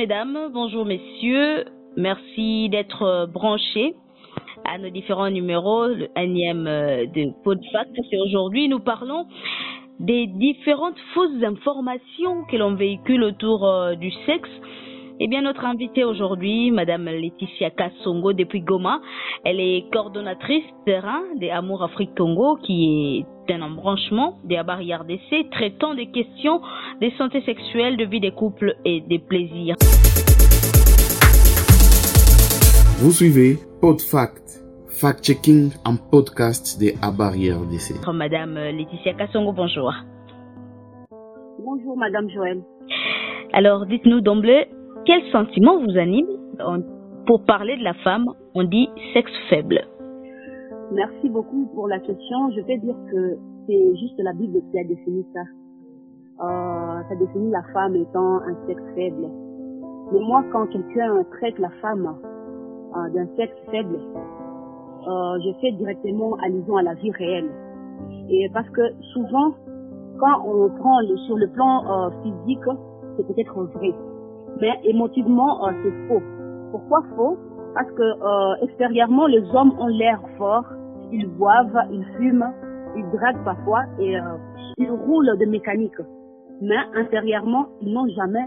Mesdames, bonjour messieurs. Merci d'être branchés à nos différents numéros, le énième de Podfact. Et aujourd'hui, nous parlons des différentes fausses informations que l'on véhicule autour du sexe eh bien, notre invitée aujourd'hui, Madame Laetitia Kassongo depuis Goma, elle est coordonnatrice terrain des Amour Afrique Congo, qui est un embranchement des barrières d'essai traitant des questions de santé sexuelle, de vie des couples et des plaisirs. Vous suivez PodFact, fact-checking en podcast des barrières d'essai. Madame Laetitia Kassongo, bonjour. Bonjour, Madame Joël. Alors, dites-nous d'emblée, quel sentiment vous anime Pour parler de la femme, on dit sexe faible. Merci beaucoup pour la question. Je vais dire que c'est juste la Bible qui a défini ça. Euh, ça définit la femme étant un sexe faible. Mais moi, quand quelqu'un traite la femme euh, d'un sexe faible, euh, je fais directement allusion à la vie réelle. Et parce que souvent, quand on prend sur le plan physique, c'est peut-être vrai mais émotivement, euh, c'est faux. Pourquoi faux? Parce que euh, extérieurement, les hommes ont l'air forts, ils boivent, ils fument, ils draguent parfois et euh, ils roulent de mécanique. Mais intérieurement, ils n'ont jamais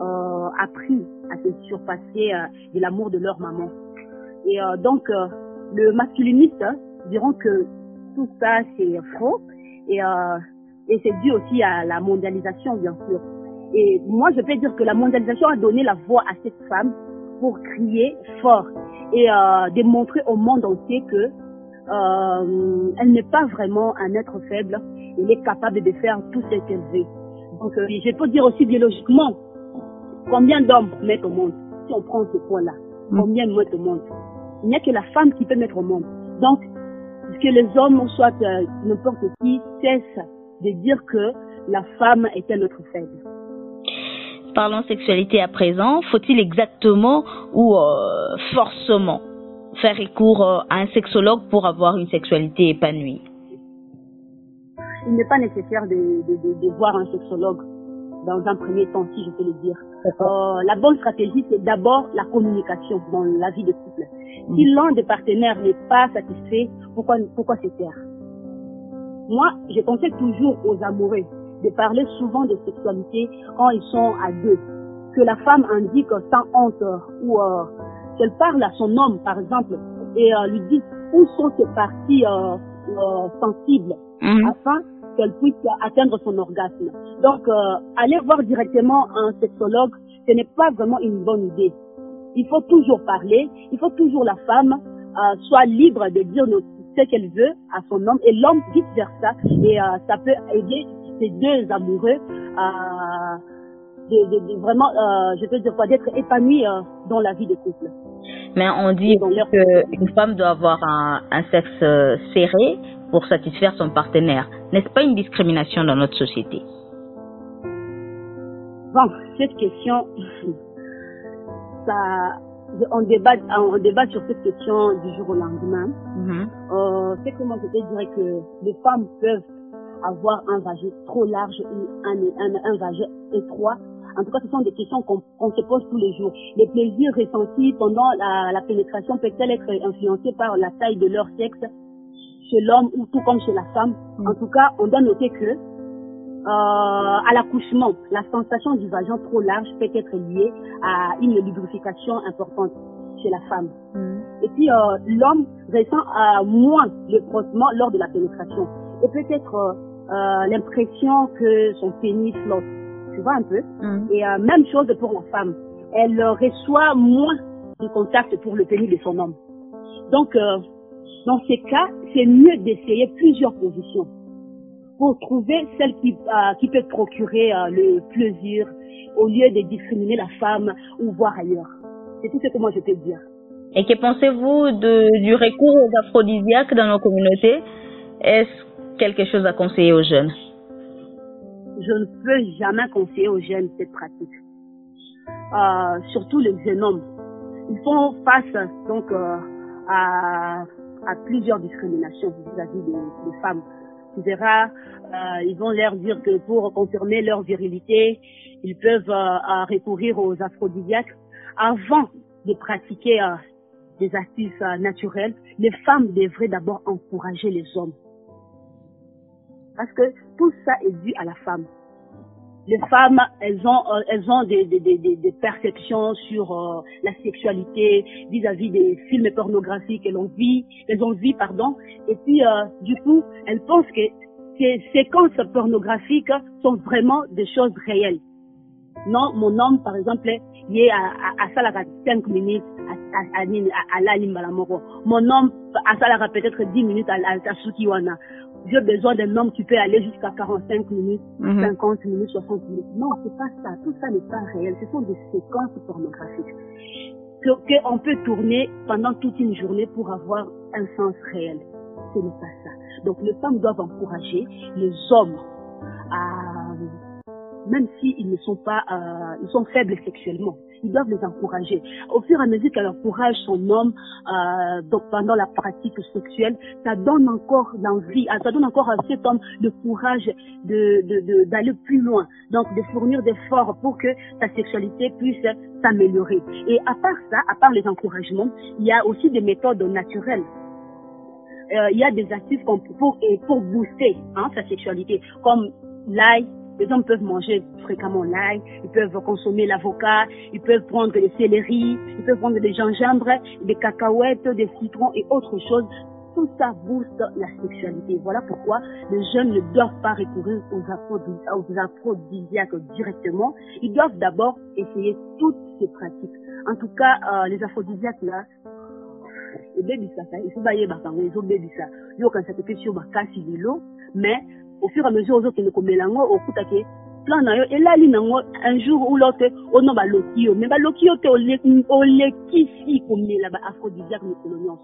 euh, appris à se surpasser euh, de l'amour de leur maman. Et euh, donc, le masculiniste diront que tout ça, c'est faux. Et, et c'est dû aussi à la mondialisation, bien sûr. Et moi, je peux dire que la mondialisation a donné la voix à cette femme pour crier fort et euh, démontrer au monde entier que euh, elle n'est pas vraiment un être faible. Elle est capable de faire tout ce qu'elle veut. Donc, euh, je peux dire aussi biologiquement combien d'hommes mettent au monde. Si on prend ce point-là, combien mettent au monde Il n'y a que la femme qui peut mettre au monde. Donc, que les hommes, soit euh, n'importe qui, cessent de dire que la femme est un être faible. Parlons sexualité à présent. Faut-il exactement ou euh, forcément faire recours euh, à un sexologue pour avoir une sexualité épanouie? Il n'est pas nécessaire de, de, de, de, voir un sexologue dans un premier temps, si je peux le dire. Euh, la bonne stratégie, c'est d'abord la communication dans la vie de couple. Si l'un des partenaires n'est pas satisfait, pourquoi, pourquoi se taire? Moi, je conseille toujours aux amoureux de parler souvent de sexualité quand ils sont à deux. Que la femme indique sans honte ou euh, qu'elle parle à son homme, par exemple, et euh, lui dit où sont ses parties euh, euh sensibles Mhm. afin qu'elle puisse atteindre son orgasme? Donc, aller voir directement un sexologue, ce n'est pas vraiment une bonne idée. Il faut toujours parler, il faut toujours la femme soit libre de dire ce qu'elle veut à son homme et l'homme vice versa. Et ça peut aider ces deux amoureux à de, de- de vraiment, euh, je peux dire quoi, d'être épanouis euh, dans la vie de couple. Mais on dit leur- qu'une femme doit avoir un, un sexe euh, serré pour satisfaire son partenaire. N'est-ce pas une discrimination dans notre société? Bon, cette question, ça, on débat, on débat sur cette question du jour au lendemain. Mhm. Euh, c'est comment je te dirais que les femmes peuvent avoir un vagin trop large ou un, un, un vagin étroit. En tout cas, ce sont des questions qu'on se pose tous les jours. Les plaisirs ressentis pendant la, la pénétration peuvent-elles être influencés par la taille de leur sexe chez l'homme ou tout comme chez la femme Mm. En tout cas, on doit noter que euh, à l'accouchement, la sensation du vagin trop large peut être liée à une lubrification importante chez la femme. Et puis euh, l'homme ressent euh, moins le frottement lors de la pénétration. Et peut-être euh, l'impression que son pénis flotte. Tu vois un peu Mhm. Et euh, même chose pour la femme. Elle reçoit moins de contact pour le pénis de son homme. Donc, euh, dans ces cas, c'est mieux d'essayer plusieurs positions pour trouver celle qui, qui peut procurer le plaisir au lieu de discriminer la femme ou voir ailleurs. C'est tout ce que moi je peux dire. Et que pensez-vous du recours aux aphrodisiaques dans nos communautés? Est-ce quelque chose à conseiller aux jeunes je ne peux jamais conseiller aux jeunes cette pratique. Euh, surtout les jeunes hommes. Ils font face donc euh, à, plusieurs discriminations vis-à-vis des, femmes. Tu verras, euh, ils vont leur dire que pour confirmer leur virilité, ils peuvent recourir aux aphrodisiaques. Avant de pratiquer des astuces naturelles, les femmes devraient d'abord encourager les hommes. Parce que tout ça est dû à la femme les femmes, elles ont, euh, elles ont des, des, des, des perceptions sur euh, la sexualité vis-à-vis des films pornographiques qu'elles ont vu, elles ont vu, pardon. Et puis, euh, du coup, elles pensent que ces séquences pornographiques sont vraiment des choses réelles. Non, mon homme, par exemple, il est à, à, à Salara 5 minutes à, à, à, à, Mon homme, à Salara peut-être 10 minutes à, à, à j'ai besoin d'un homme qui peut aller jusqu'à 45 minutes, 50 mhm. minutes, 60 minutes. Non, c'est pas ça. Tout ça n'est pas réel. Ce sont des séquences pornographiques qu'on peut tourner pendant toute une journée pour avoir un sens réel. Ce n'est pas ça. Donc les femmes doivent encourager les hommes à, même s'ils ne sont pas, euh, ils sont faibles sexuellement, ils doivent les encourager. Au fur et à mesure qu'elle encourage son homme euh, pendant la pratique sexuelle, ça donne encore l'envie, ça donne encore à cet homme le courage d'aller de, plus loin, donc de fournir des efforts pour que sa sexualité puisse s'améliorer. Et à part ça, à part les encouragements, il y a aussi des méthodes naturelles. Euh, il y a des astuces pour, pour, pour booster hein, sa sexualité, comme l'ail, les hommes peuvent manger fréquemment l'ail, ils peuvent consommer l'avocat, ils peuvent prendre des céleri, ils peuvent prendre des gingembre, des cacahuètes, des citrons et autres choses. Tout ça booste la sexualité. Voilà pourquoi les jeunes ne doivent pas recourir aux aphrodisiaques directement. Ils doivent d'abord essayer toutes ces pratiques. En tout cas, euh, les aphrodisiaques là, ebebisa ça il faut bayebakango ezobebisa yo okanisa te mpe si yo bakasi lelo mais au fur et à mesure ozokende komela yango okutaki plan na yo elali nango un jour ou l'autre ono baloki yo me baloki yo te olekisi komela ba aphrodisiaque mikolo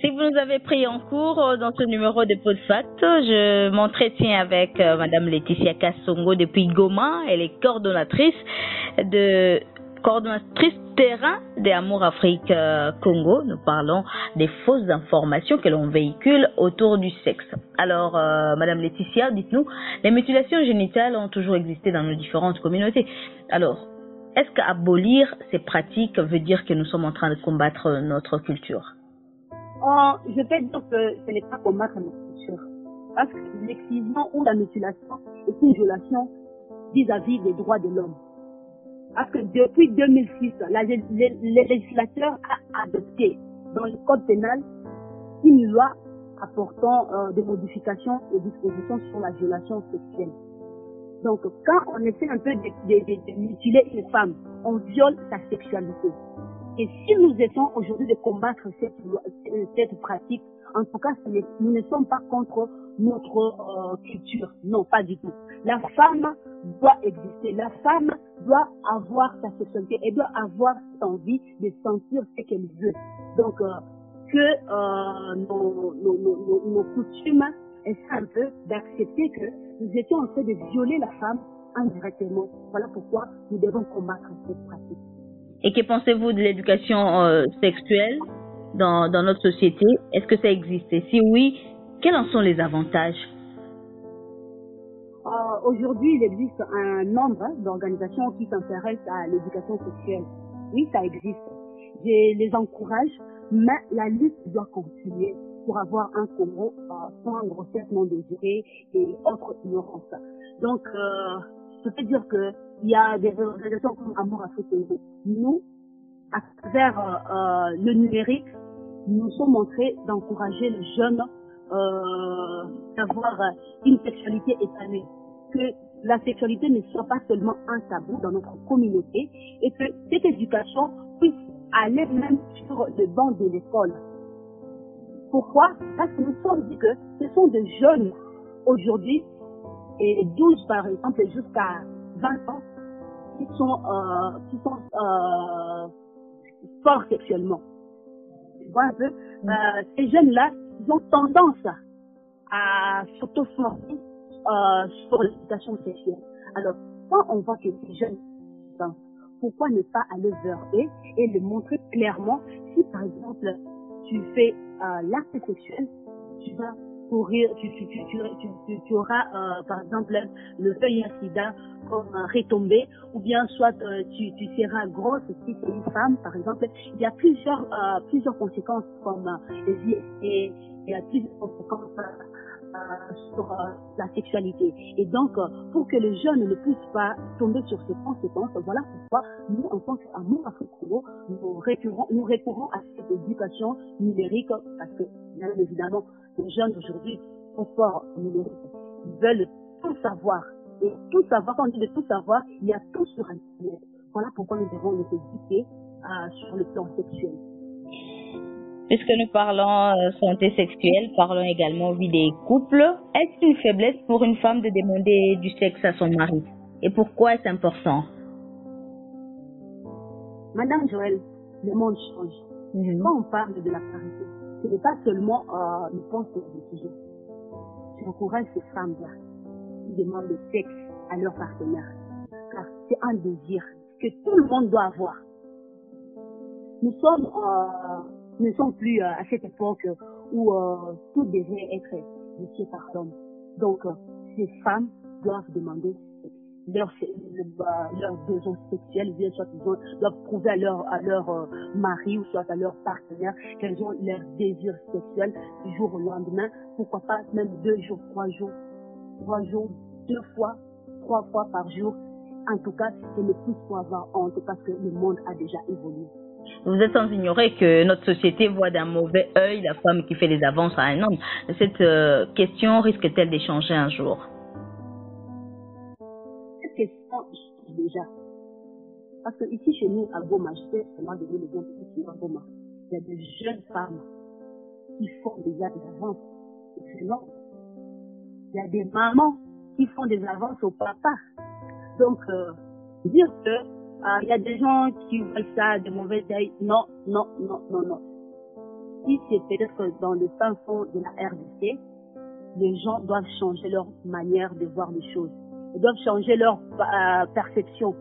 Si vous nous avez pris en cours euh, dans ce numéro de PodFact, je m'entretiens avec euh, Madame Laetitia Kassongo depuis Goma. Elle est coordonnatrice de coordonnatrice terrain des Amour Afrique euh, Congo, nous parlons des fausses informations que l'on véhicule autour du sexe. Alors, euh, Madame Laetitia, dites-nous, les mutilations génitales ont toujours existé dans nos différentes communautés. Alors, est-ce qu'abolir ces pratiques veut dire que nous sommes en train de combattre notre culture? Oh, Je peux dire que ce n'est pas combattre notre culture. Parce que l'excision ou la mutilation est une violation vis-à-vis des droits de l'homme. Parce que depuis 2006, le législateur a adopté dans le code pénal une loi apportant euh, des modifications aux dispositions sur la violation sexuelle. Donc, quand on essaie un peu de, de, mutiler une femme, on viole sa sexualité. Et si nous essayons aujourd'hui de combattre cette, cette pratique, en tout cas, nous ne sommes pas contre notre euh, culture. Non, pas du tout. La femme doit exister. La femme doit avoir sa sexualité. Elle doit avoir envie de sentir ce qu'elle veut. Donc, euh, que euh, nos, coutumes essaient un peu d'accepter que nous étions en train de violer la femme indirectement. Voilà pourquoi nous devons combattre cette pratique. Et que pensez-vous de l'éducation euh, sexuelle dans, dans notre société? Est-ce que ça existe? Et si oui, quels en sont les avantages? Euh, Aujourd'hui, il existe un nombre d'organisations qui s'intéressent à l'éducation sexuelle. Oui, ça existe. Je les encourage, mais la lutte doit continuer pour avoir un Congo euh, sans grossesse non désirée et autres ignorances. Donc, euh, je peux dire que il y a des organisations comme Amour Afrique Nous, à travers euh, le numérique, nous sommes montrés d'encourager les jeunes euh, d'avoir une sexualité épanouie. Que la sexualité ne soit pas seulement un tabou dans notre communauté et que cette éducation puisse aller même sur le banc de l'école. Pourquoi? Parce que nous sommes dit que ce sont des jeunes aujourd'hui, et 12 par exemple jusqu'à 20 ans, qui sont, euh, qui sont euh, forts sexuellement. Tu vois un peu? Euh, Ces jeunes-là, ils ont tendance à s'auto-former euh, sur l'éducation sexuelle. Alors, quand on voit que ces jeunes pourquoi ne pas aller vers eux et leur montrer clairement? Si par exemple tu fais euh, l'acte sexuel, tu vas courir, tu, tu, tu, tu, auras euh, par exemple le feuille sida comme retombé, ou bien soit euh, tu, tu seras grosse si tu es une femme, par exemple. Il y a plusieurs, euh, plusieurs conséquences comme les IST, il y a plusieurs conséquences sur la sexualité. Et donc, pour que les jeunes ne puissent pas tomber sur ces conséquences, voilà pourquoi nous, en tant qu'amour africain, nous récurrons, nous récurrons à cette éducation numérique parce que, bien évidemment, les jeunes aujourd'hui sont forts numériques. Ils veulent tout savoir. Et tout savoir, quand on dit de tout savoir, il y a tout sur Internet. Voilà pourquoi nous devons nous éduquer euh, sur le plan sexuel. Puisque nous parlons euh, santé sexuelle, parlons également vie des couples. Est-ce une faiblesse pour une femme de demander du sexe à son mari? Et pourquoi est-ce important? Madame Joël, le monde change. Mhm. Quand on parle de la parité, ce n'est pas seulement euh, une pensée de sujet. J'encourage ces femmes-là qui demandent le sexe à leur partenaire. Car c'est un désir que tout le monde doit avoir. Nous sommes, euh, ne sommes plus euh, à cette époque où euh, tout devrait être initié par l'homme. Donc, euh, ces femmes doivent demander leur, leurs besoins sexuels, bien soit ils ont, doivent prouver à leur, à leur euh, mari ou soit à leur partenaire qu'elles ont leur désir sexuel du jour au lendemain, pourquoi pas même deux jours, trois jours, trois jours, deux fois, trois fois par jour. En tout cas, c'est ne plus pour avoir honte parce que le monde a déjà évolué. Vous êtes sans ignorer que notre société voit d'un mauvais œil la femme qui fait les avances à un homme. Cette euh, question risque-t-elle d'échanger un jour? Cette question change déjà. Parce que ici chez nous, à Goma, je sais seulement donner l'exemple ici à Goma, il y a des jeunes femmes qui font déjà des avances. Excellent. Il y a des mamans qui font des avances au papa. Donc, euh, dire que euh, il y a des gens qui voient ça de mauvais œil. Non, non, non, non, non. Si c'est peut-être dans le fin fond de la RDC, les gens doivent changer leur manière de voir les choses. Ils doivent changer leur euh, perception.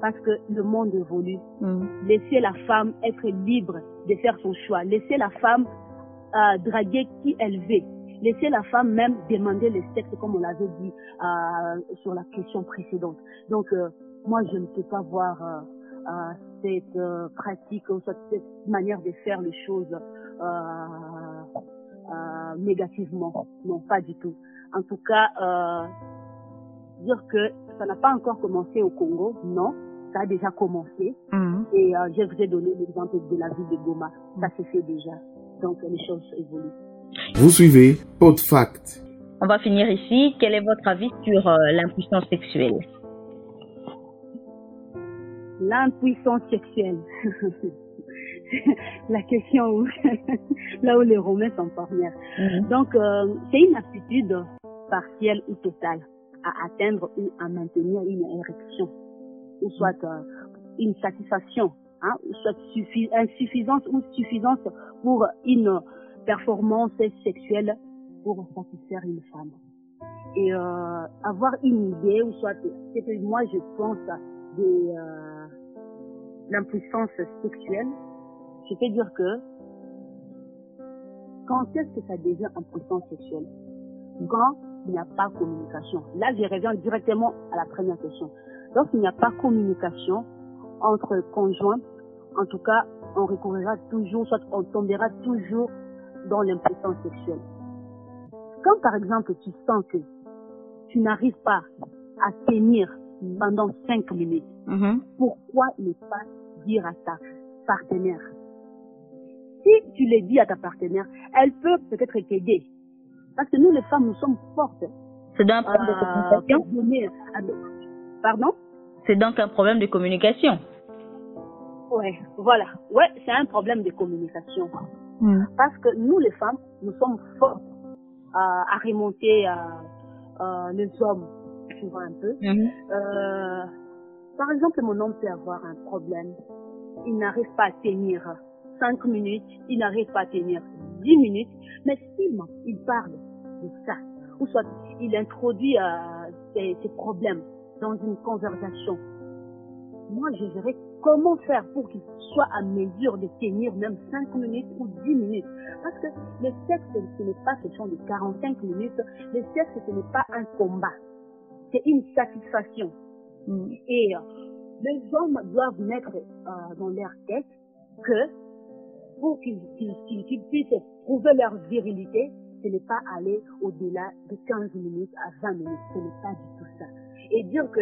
Parce que le monde évolue. Mhm. Laissez la femme être libre de faire son choix. Laissez la femme euh, draguer qui elle veut. Laissez la femme même demander le sexe, comme on l'avait dit euh, sur la question précédente. Donc, euh, moi, je ne peux pas voir euh, euh, cette euh, pratique ou cette, manière de faire les choses euh, euh, négativement. Non, pas du tout. En tout cas, euh, dire que ça n'a pas encore commencé au Congo, non, ça a déjà commencé. Mhm. Et euh, je vous ai donné l'exemple de la ville de Goma. Ça se fait déjà. Donc les choses évoluent. Vous suivez PodFact. On va finir ici. Quel est votre avis sur euh, l'impuissance sexuelle? L'impuissance sexuelle. la question où, là où les Romains sont premières. Mhm. Donc, euh, c'est une aptitude partielle ou totale à atteindre ou à maintenir une érection, ou soit euh, une satisfaction, hein, ou soit suffi- insuffisance ou suffisance pour une performance sexuelle pour satisfaire une femme. Et euh, avoir une idée, ou soit, c'est que moi je pense de euh, l'impuissance sexuelle, je peux dire que quand est-ce que ça devient impuissance sexuelle? Quand il n'y a pas communication. Là, je reviens directement à la première question. Lorsqu'il n'y a pas communication entre conjoints, en tout cas, on recourira toujours, soit on tombera toujours dans l'impuissance sexuelle. Quand par exemple tu sens que tu n'arrives pas à tenir pendant cinq minutes, Mhm. pourquoi ne pas dire à ta partenaire Si tu le dis à ta partenaire, elle peut peut-être t'aider. Parce que nous, les femmes, nous sommes fortes. C'est donc un problème de euh, communication Pardon? C'est donc un problème de communication. Ouais, voilà. Ouais, c'est un problème de communication. Mhm. Parce que nous, les femmes, nous sommes fortes euh, à remonter euh, euh, les hommes, tu vois un peu? Mhm. Par exemple, mon homme peut avoir un problème. Il n'arrive pas à tenir 5 minutes, il n'arrive pas à tenir 10 minutes, mais s'il il parle de ça, ou soit il introduit euh, ses, ses problèmes dans une conversation, moi je verrai comment faire pour qu'ils soient à mesure de tenir même 5 minutes ou 10 minutes. Parce que le sexe, ce n'est pas question de 45 minutes. Le sexe, ce n'est pas un combat. C'est une satisfaction. Mm. Et euh, les hommes doivent mettre euh, dans leur tête que pour qu'ils puissent prouver leur virilité, ce n'est pas aller au-delà de 15 minutes à 20 minutes. Ce n'est pas du tout ça. Et dire que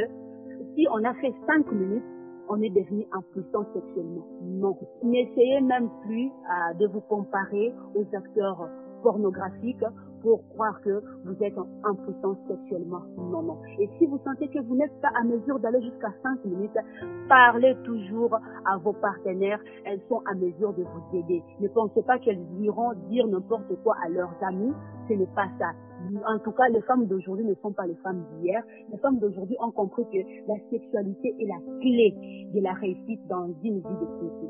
si on a fait 5 minutes, on est devenu impuissant sexuellement. Non. N'essayez même plus euh, de vous comparer aux acteurs pornographiques pour croire que vous êtes en puissance sexuellement. Non, non. Et si vous sentez que vous n'êtes pas à mesure d'aller jusqu'à 5 minutes, parlez toujours à vos partenaires. Elles sont à mesure de vous aider. Ne pensez pas qu'elles iront dire n'importe quoi à leurs amis. Ce n'est pas ça. En tout cas, les femmes d'aujourd'hui ne sont pas les femmes d'hier. Les femmes d'aujourd'hui ont compris que la sexualité est la clé de la réussite dans une vie de couple.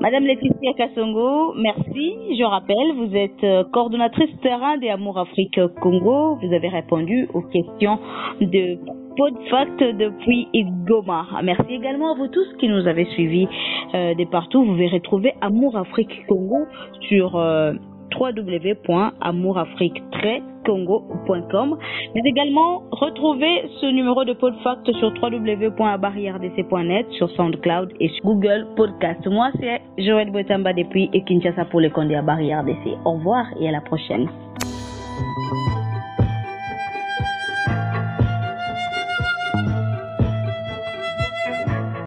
Madame Laetitia Kassongo, merci. Je rappelle, vous êtes euh, coordonnatrice terrain des Amour Afrique Congo. Vous avez répondu aux questions de PodFact depuis Goma. Merci également à vous tous qui nous avez suivis euh, de partout. Vous verrez trouver Amour Afrique Congo sur euh, www.amourafrique-congo.com mais également retrouver ce numéro de PodFact sur www.barrièredc.net sur SoundCloud et sur Google Podcast. Moi, c'est Joël Boetamba depuis Kinshasa pour les Condés à Barrière DC. Au revoir et à la prochaine.